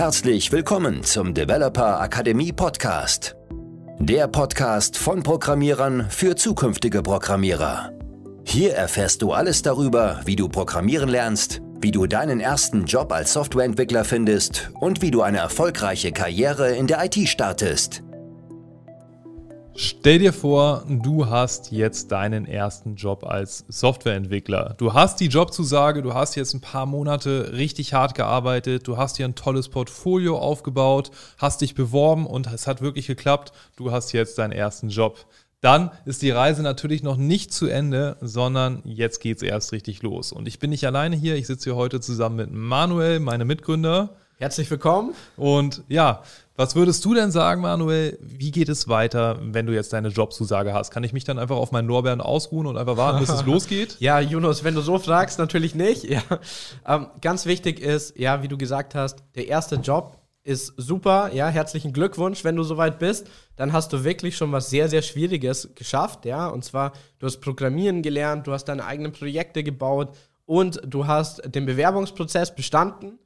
Herzlich willkommen zum Developer Akademie Podcast. Der Podcast von Programmierern für zukünftige Programmierer. Hier erfährst du alles darüber, wie du programmieren lernst, wie du deinen ersten Job als Softwareentwickler findest und wie du eine erfolgreiche Karriere in der IT startest. Stell dir vor, du hast jetzt deinen ersten Job als Softwareentwickler. Du hast die Jobzusage, du hast jetzt ein paar Monate richtig hart gearbeitet, du hast dir ein tolles Portfolio aufgebaut, hast dich beworben und es hat wirklich geklappt. Du hast jetzt deinen ersten Job. Dann ist die Reise natürlich noch nicht zu Ende, sondern jetzt geht es erst richtig los. Und ich bin nicht alleine hier, ich sitze hier heute zusammen mit Manuel, meinem Mitgründer. Herzlich willkommen. Und ja, was würdest du denn sagen, Manuel? Wie geht es weiter, wenn du jetzt deine Jobzusage hast? Kann ich mich dann einfach auf meinen Lorbeeren ausruhen und einfach warten, bis es losgeht? Ja, Jonas, wenn du so fragst, natürlich nicht. Ja. Ähm, ganz wichtig ist, ja, wie du gesagt hast, der erste Job ist super. Ja, herzlichen Glückwunsch, wenn du soweit bist. Dann hast du wirklich schon was sehr, sehr Schwieriges geschafft. Ja, und zwar, du hast Programmieren gelernt, du hast deine eigenen Projekte gebaut und du hast den Bewerbungsprozess bestanden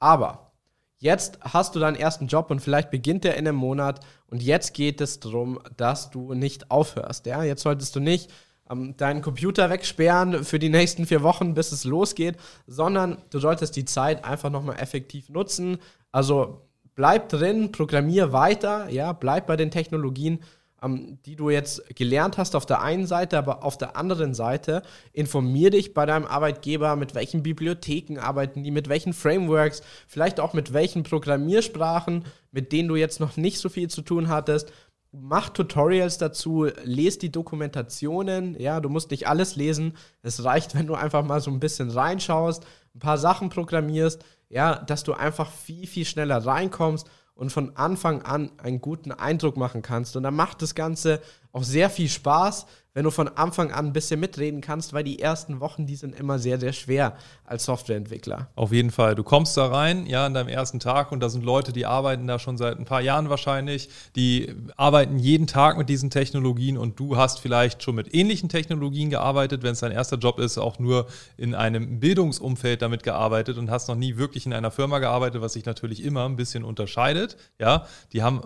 aber jetzt hast du deinen ersten Job und vielleicht beginnt der in einem Monat und jetzt geht es darum, dass du nicht aufhörst. Ja? Jetzt solltest du nicht ähm, deinen Computer wegsperren für die nächsten vier Wochen, bis es losgeht, sondern du solltest die Zeit einfach nochmal effektiv nutzen. Also bleib drin, programmier weiter, ja, bleib bei den Technologien die du jetzt gelernt hast auf der einen Seite, aber auf der anderen Seite informier dich bei deinem Arbeitgeber, mit welchen Bibliotheken arbeiten die, mit welchen Frameworks, vielleicht auch mit welchen Programmiersprachen, mit denen du jetzt noch nicht so viel zu tun hattest. Mach Tutorials dazu, lest die Dokumentationen, ja, du musst nicht alles lesen. Es reicht, wenn du einfach mal so ein bisschen reinschaust, ein paar Sachen programmierst, ja, dass du einfach viel, viel schneller reinkommst und von Anfang an einen guten Eindruck machen kannst. Und dann macht das Ganze auch sehr viel Spaß, wenn du von Anfang an ein bisschen mitreden kannst, weil die ersten Wochen, die sind immer sehr, sehr schwer als Softwareentwickler. Auf jeden Fall. Du kommst da rein, ja, an deinem ersten Tag und da sind Leute, die arbeiten da schon seit ein paar Jahren wahrscheinlich, die arbeiten jeden Tag mit diesen Technologien und du hast vielleicht schon mit ähnlichen Technologien gearbeitet, wenn es dein erster Job ist, auch nur in einem Bildungsumfeld damit gearbeitet und hast noch nie wirklich in einer Firma gearbeitet, was sich natürlich immer ein bisschen unterscheidet, ja. Die haben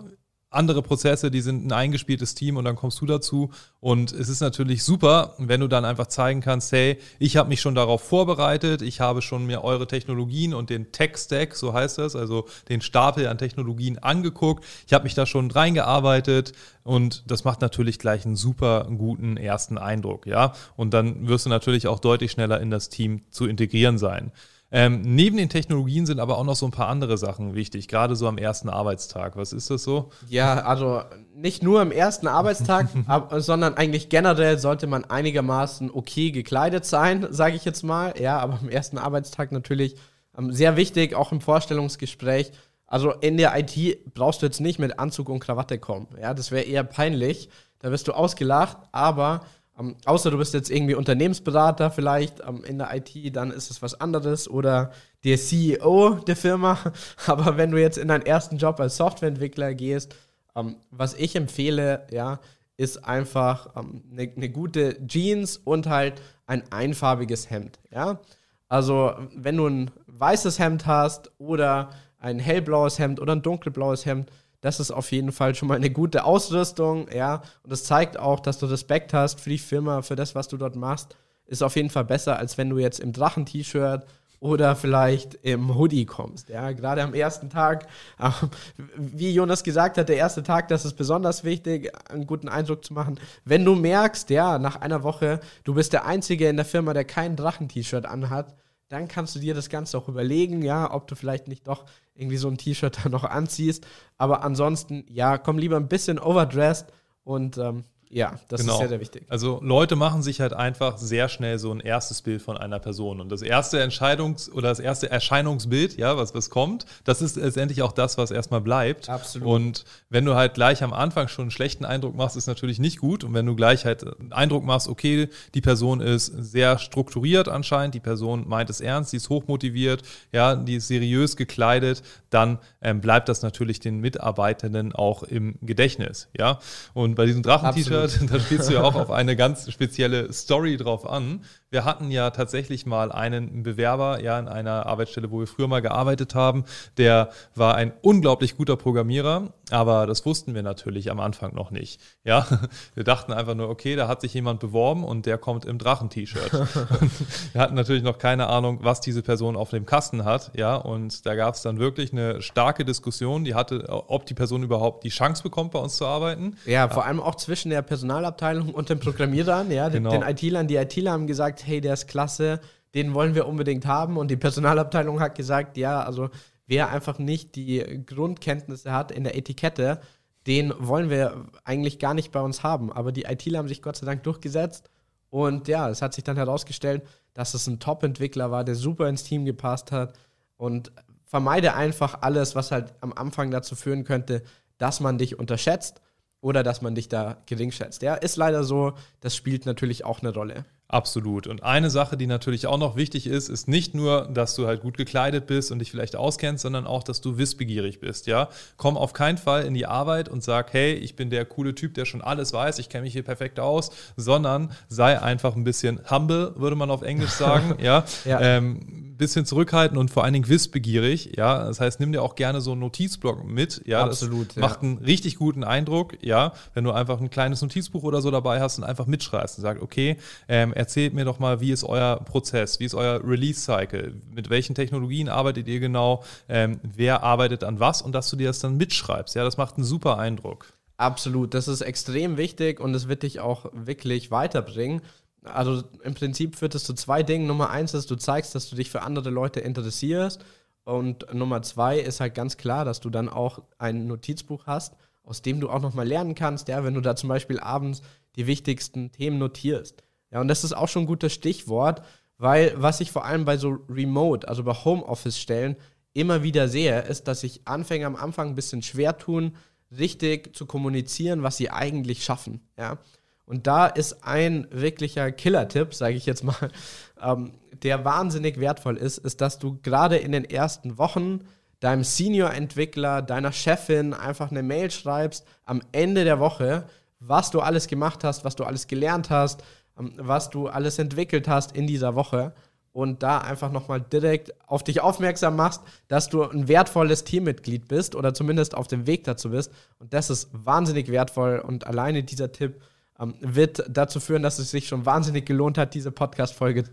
andere Prozesse, die sind ein eingespieltes Team und dann kommst du dazu. Und es ist natürlich super, wenn du dann einfach zeigen kannst, hey, ich habe mich schon darauf vorbereitet, ich habe schon mir eure Technologien und den Tech-Stack, so heißt das, also den Stapel an Technologien angeguckt. Ich habe mich da schon reingearbeitet und das macht natürlich gleich einen super guten ersten Eindruck, ja. Und dann wirst du natürlich auch deutlich schneller in das Team zu integrieren sein. Ähm, neben den Technologien sind aber auch noch so ein paar andere Sachen wichtig, gerade so am ersten Arbeitstag. Was ist das so? Ja, also nicht nur am ersten Arbeitstag, ab, sondern eigentlich generell sollte man einigermaßen okay gekleidet sein, sage ich jetzt mal. Ja, aber am ersten Arbeitstag natürlich ähm, sehr wichtig, auch im Vorstellungsgespräch. Also in der IT brauchst du jetzt nicht mit Anzug und Krawatte kommen. Ja, das wäre eher peinlich. Da wirst du ausgelacht, aber ähm, außer du bist jetzt irgendwie Unternehmensberater vielleicht ähm, in der IT, dann ist es was anderes oder der CEO der Firma. Aber wenn du jetzt in deinen ersten Job als Softwareentwickler gehst, ähm, was ich empfehle, ja, ist einfach eine ähm, ne gute Jeans und halt ein einfarbiges Hemd. Ja? Also wenn du ein weißes Hemd hast oder ein hellblaues Hemd oder ein dunkelblaues Hemd, das ist auf jeden Fall schon mal eine gute Ausrüstung, ja. Und das zeigt auch, dass du Respekt hast für die Firma, für das, was du dort machst. Ist auf jeden Fall besser, als wenn du jetzt im Drachen-T-Shirt oder vielleicht im Hoodie kommst. Ja, gerade am ersten Tag, äh, wie Jonas gesagt hat, der erste Tag, das ist besonders wichtig, einen guten Eindruck zu machen. Wenn du merkst, ja, nach einer Woche, du bist der Einzige in der Firma, der kein Drachen-T-Shirt anhat, dann kannst du dir das Ganze auch überlegen, ja, ob du vielleicht nicht doch irgendwie so ein T-Shirt da noch anziehst. Aber ansonsten, ja, komm lieber ein bisschen overdressed und ähm, ja, das genau. ist sehr, sehr wichtig. Also Leute machen sich halt einfach sehr schnell so ein erstes Bild von einer Person. Und das erste Entscheidungs- oder das erste Erscheinungsbild, ja, was, was kommt, das ist letztendlich auch das, was erstmal bleibt. Absolut. Und wenn du halt gleich am Anfang schon einen schlechten Eindruck machst, ist natürlich nicht gut. Und wenn du gleich halt einen Eindruck machst, okay, die Person ist sehr strukturiert anscheinend, die Person meint es ernst, die ist hochmotiviert, ja, die ist seriös gekleidet, dann ähm, bleibt das natürlich den Mitarbeitenden auch im Gedächtnis, ja. Und bei diesem Drachen-T-Shirt, da spielst du ja auch auf eine ganz spezielle Story drauf an. Wir hatten ja tatsächlich mal einen Bewerber, ja, in einer Arbeitsstelle, wo wir früher mal gearbeitet haben, der war ein unglaublich guter Programmierer, aber das wussten wir natürlich am Anfang noch nicht. Ja, wir dachten einfach nur, okay, da hat sich jemand beworben und der kommt im Drachen-T-Shirt. wir hatten natürlich noch keine Ahnung, was diese Person auf dem Kasten hat, ja, und da gab es dann wirklich eine starke Diskussion, die hatte, ob die Person überhaupt die Chance bekommt, bei uns zu arbeiten. Ja, vor allem auch zwischen der Personalabteilung und den Programmierern, ja, genau. den, den IT-Lern. Die IT-Ler haben gesagt, hey, der ist klasse, den wollen wir unbedingt haben. Und die Personalabteilung hat gesagt, ja, also wer einfach nicht die Grundkenntnisse hat in der Etikette, den wollen wir eigentlich gar nicht bei uns haben. Aber die ITler haben sich Gott sei Dank durchgesetzt. Und ja, es hat sich dann herausgestellt, dass es ein Top-Entwickler war, der super ins Team gepasst hat. Und vermeide einfach alles, was halt am Anfang dazu führen könnte, dass man dich unterschätzt oder dass man dich da gering schätzt. Ja, ist leider so, das spielt natürlich auch eine Rolle. Absolut. Und eine Sache, die natürlich auch noch wichtig ist, ist nicht nur, dass du halt gut gekleidet bist und dich vielleicht auskennst, sondern auch, dass du wissbegierig bist. Ja, komm auf keinen Fall in die Arbeit und sag, hey, ich bin der coole Typ, der schon alles weiß, ich kenne mich hier perfekt aus, sondern sei einfach ein bisschen humble, würde man auf Englisch sagen. ja, ja. Ähm, bisschen zurückhaltend und vor allen Dingen wissbegierig. Ja, das heißt, nimm dir auch gerne so einen Notizblock mit. Ja, absolut. Das macht einen richtig guten Eindruck. Ja, wenn du einfach ein kleines Notizbuch oder so dabei hast und einfach mitschreibst und sagst, okay, ähm, erzählt mir doch mal, wie ist euer Prozess, wie ist euer Release-Cycle, mit welchen Technologien arbeitet ihr genau, ähm, wer arbeitet an was und dass du dir das dann mitschreibst. Ja, das macht einen super Eindruck. Absolut, das ist extrem wichtig und es wird dich auch wirklich weiterbringen. Also im Prinzip führt es zu zwei Dingen. Nummer eins ist, du zeigst, dass du dich für andere Leute interessierst. Und Nummer zwei ist halt ganz klar, dass du dann auch ein Notizbuch hast, aus dem du auch nochmal lernen kannst, ja, wenn du da zum Beispiel abends die wichtigsten Themen notierst. Ja, und das ist auch schon ein gutes Stichwort, weil was ich vor allem bei so Remote, also bei Homeoffice-Stellen, immer wieder sehe, ist, dass sich Anfänger am Anfang ein bisschen schwer tun, richtig zu kommunizieren, was sie eigentlich schaffen. Ja? Und da ist ein wirklicher Killer-Tipp, sage ich jetzt mal, ähm, der wahnsinnig wertvoll ist, ist, dass du gerade in den ersten Wochen deinem Senior-Entwickler, deiner Chefin einfach eine Mail schreibst am Ende der Woche, was du alles gemacht hast, was du alles gelernt hast, ähm, was du alles entwickelt hast in dieser Woche und da einfach nochmal direkt auf dich aufmerksam machst, dass du ein wertvolles Teammitglied bist oder zumindest auf dem Weg dazu bist. Und das ist wahnsinnig wertvoll und alleine dieser Tipp ähm, wird dazu führen, dass es sich schon wahnsinnig gelohnt hat, diese Podcast-Folge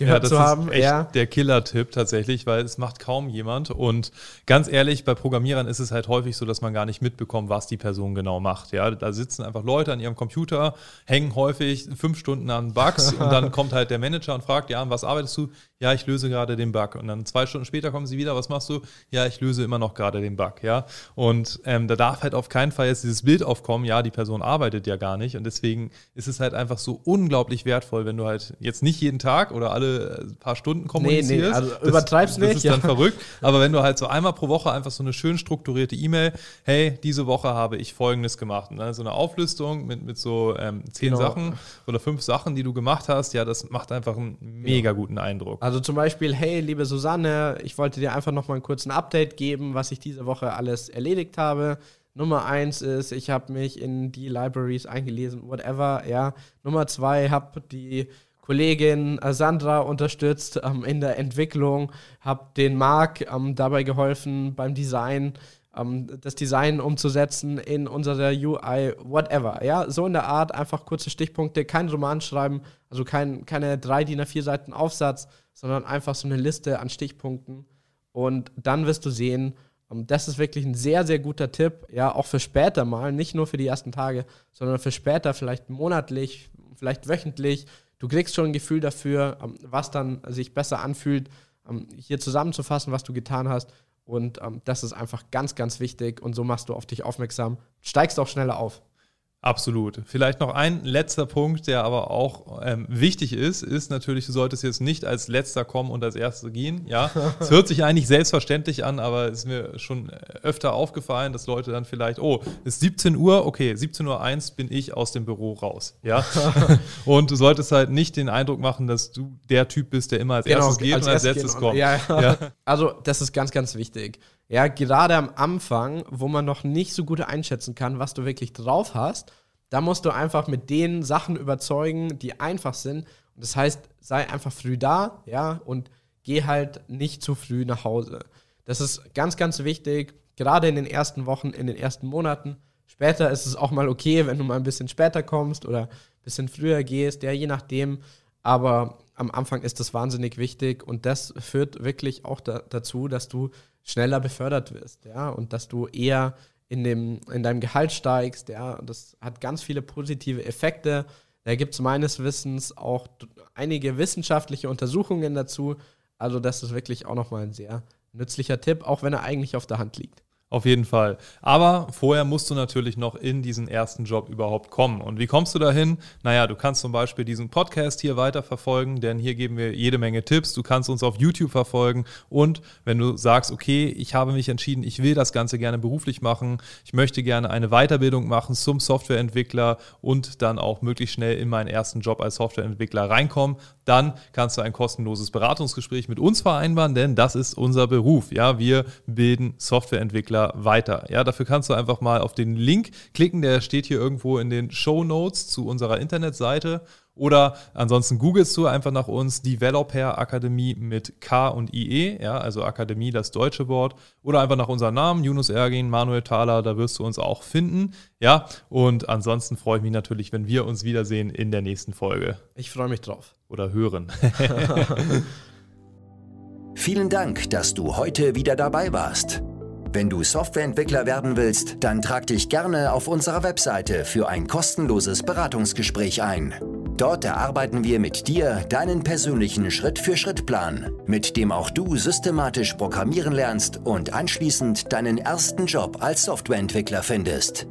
gehört ja, zu haben. Ist echt ja. der Killer-Tipp tatsächlich, weil es macht kaum jemand. Und ganz ehrlich, bei Programmierern ist es halt häufig so, dass man gar nicht mitbekommt, was die Person genau macht. Ja, da sitzen einfach Leute an ihrem Computer, hängen häufig fünf Stunden an Bugs und dann kommt halt der Manager und fragt, ja, an was arbeitest du? Ja, ich löse gerade den Bug. Und dann zwei Stunden später kommen sie wieder, was machst du? Ja, ich löse immer noch gerade den Bug. Ja, und ähm, da darf halt auf keinen Fall jetzt dieses Bild aufkommen, ja, die Person arbeitet ja gar nicht. Und deswegen ist es halt einfach so unglaublich wertvoll, wenn du halt jetzt nicht jeden Tag oder alle äh, paar Stunden kommunizierst. Nee, nee, also übertreib's nicht. Das ist dann verrückt. Aber wenn du halt so einmal pro Woche einfach so eine schön strukturierte E-Mail, hey, diese Woche habe ich Folgendes gemacht. Und dann so eine Auflistung mit, mit so ähm, zehn genau. Sachen oder fünf Sachen, die du gemacht hast, ja, das macht einfach einen mega guten Eindruck. Also zum Beispiel, hey, liebe Susanne, ich wollte dir einfach nochmal einen kurzen Update geben, was ich diese Woche alles erledigt habe. Nummer eins ist, ich habe mich in die Libraries eingelesen, whatever, ja. Nummer zwei, habe die Kollegin Sandra unterstützt ähm, in der Entwicklung, habe den Marc ähm, dabei geholfen beim Design, ähm, das Design umzusetzen in unserer UI, whatever. Ja, so in der Art, einfach kurze Stichpunkte, kein Roman schreiben, also kein, keine drei DIN A4 Seiten Aufsatz, sondern einfach so eine Liste an Stichpunkten. Und dann wirst du sehen, ähm, das ist wirklich ein sehr, sehr guter Tipp, ja, auch für später mal, nicht nur für die ersten Tage, sondern für später vielleicht monatlich, vielleicht wöchentlich, du kriegst schon ein Gefühl dafür, ähm, was dann sich besser anfühlt, ähm, hier zusammenzufassen, was du getan hast. Und das ist einfach ganz, ganz wichtig. Und so machst du auf dich aufmerksam, steigst auch schneller auf. Absolut. Vielleicht noch ein letzter Punkt, der aber auch ähm, wichtig ist, ist natürlich, du solltest jetzt nicht als letzter kommen und als erster gehen. Ja, es hört sich eigentlich selbstverständlich an, aber es ist mir schon öfter aufgefallen, dass Leute dann vielleicht, oh, es ist 17 Uhr, okay, 17 Uhr 1 bin ich aus dem Büro raus. Ja, und du solltest halt nicht den Eindruck machen, dass du der Typ bist, der immer als genau, erstes geht als und als letztes kommt. Ja, ja. Also das ist ganz, ganz wichtig. Ja, gerade am Anfang, wo man noch nicht so gut einschätzen kann, was du wirklich drauf hast, da musst du einfach mit den Sachen überzeugen, die einfach sind. Das heißt, sei einfach früh da, ja, und geh halt nicht zu früh nach Hause. Das ist ganz, ganz wichtig, gerade in den ersten Wochen, in den ersten Monaten. Später ist es auch mal okay, wenn du mal ein bisschen später kommst oder ein bisschen früher gehst, ja, je nachdem. Aber am Anfang ist das wahnsinnig wichtig und das führt wirklich auch da, dazu, dass du schneller befördert wirst, ja, und dass du eher in, dem, in deinem Gehalt steigst, ja. Das hat ganz viele positive Effekte. Da gibt es meines Wissens auch einige wissenschaftliche Untersuchungen dazu. Also das ist wirklich auch nochmal ein sehr nützlicher Tipp, auch wenn er eigentlich auf der Hand liegt. Auf jeden Fall. Aber vorher musst du natürlich noch in diesen ersten Job überhaupt kommen. Und wie kommst du dahin? Naja, du kannst zum Beispiel diesen Podcast hier weiterverfolgen, denn hier geben wir jede Menge Tipps. Du kannst uns auf YouTube verfolgen. Und wenn du sagst, okay, ich habe mich entschieden, ich will das Ganze gerne beruflich machen, ich möchte gerne eine Weiterbildung machen zum Softwareentwickler und dann auch möglichst schnell in meinen ersten Job als Softwareentwickler reinkommen, dann kannst du ein kostenloses Beratungsgespräch mit uns vereinbaren, denn das ist unser Beruf. Ja, wir bilden Softwareentwickler weiter. Ja, dafür kannst du einfach mal auf den Link klicken, der steht hier irgendwo in den Show Notes zu unserer Internetseite. Oder ansonsten googelst du einfach nach uns Developer Akademie mit K und IE, ja, also Akademie, das deutsche Wort. Oder einfach nach unserem Namen, Yunus Ergin, Manuel Thaler, da wirst du uns auch finden. Ja, und ansonsten freue ich mich natürlich, wenn wir uns wiedersehen in der nächsten Folge. Ich freue mich drauf. Oder hören. Vielen Dank, dass du heute wieder dabei warst. Wenn du Softwareentwickler werden willst, dann trag dich gerne auf unserer Webseite für ein kostenloses Beratungsgespräch ein. Dort erarbeiten wir mit dir deinen persönlichen Schritt-für-Schritt-Plan, mit dem auch du systematisch programmieren lernst und anschließend deinen ersten Job als Softwareentwickler findest.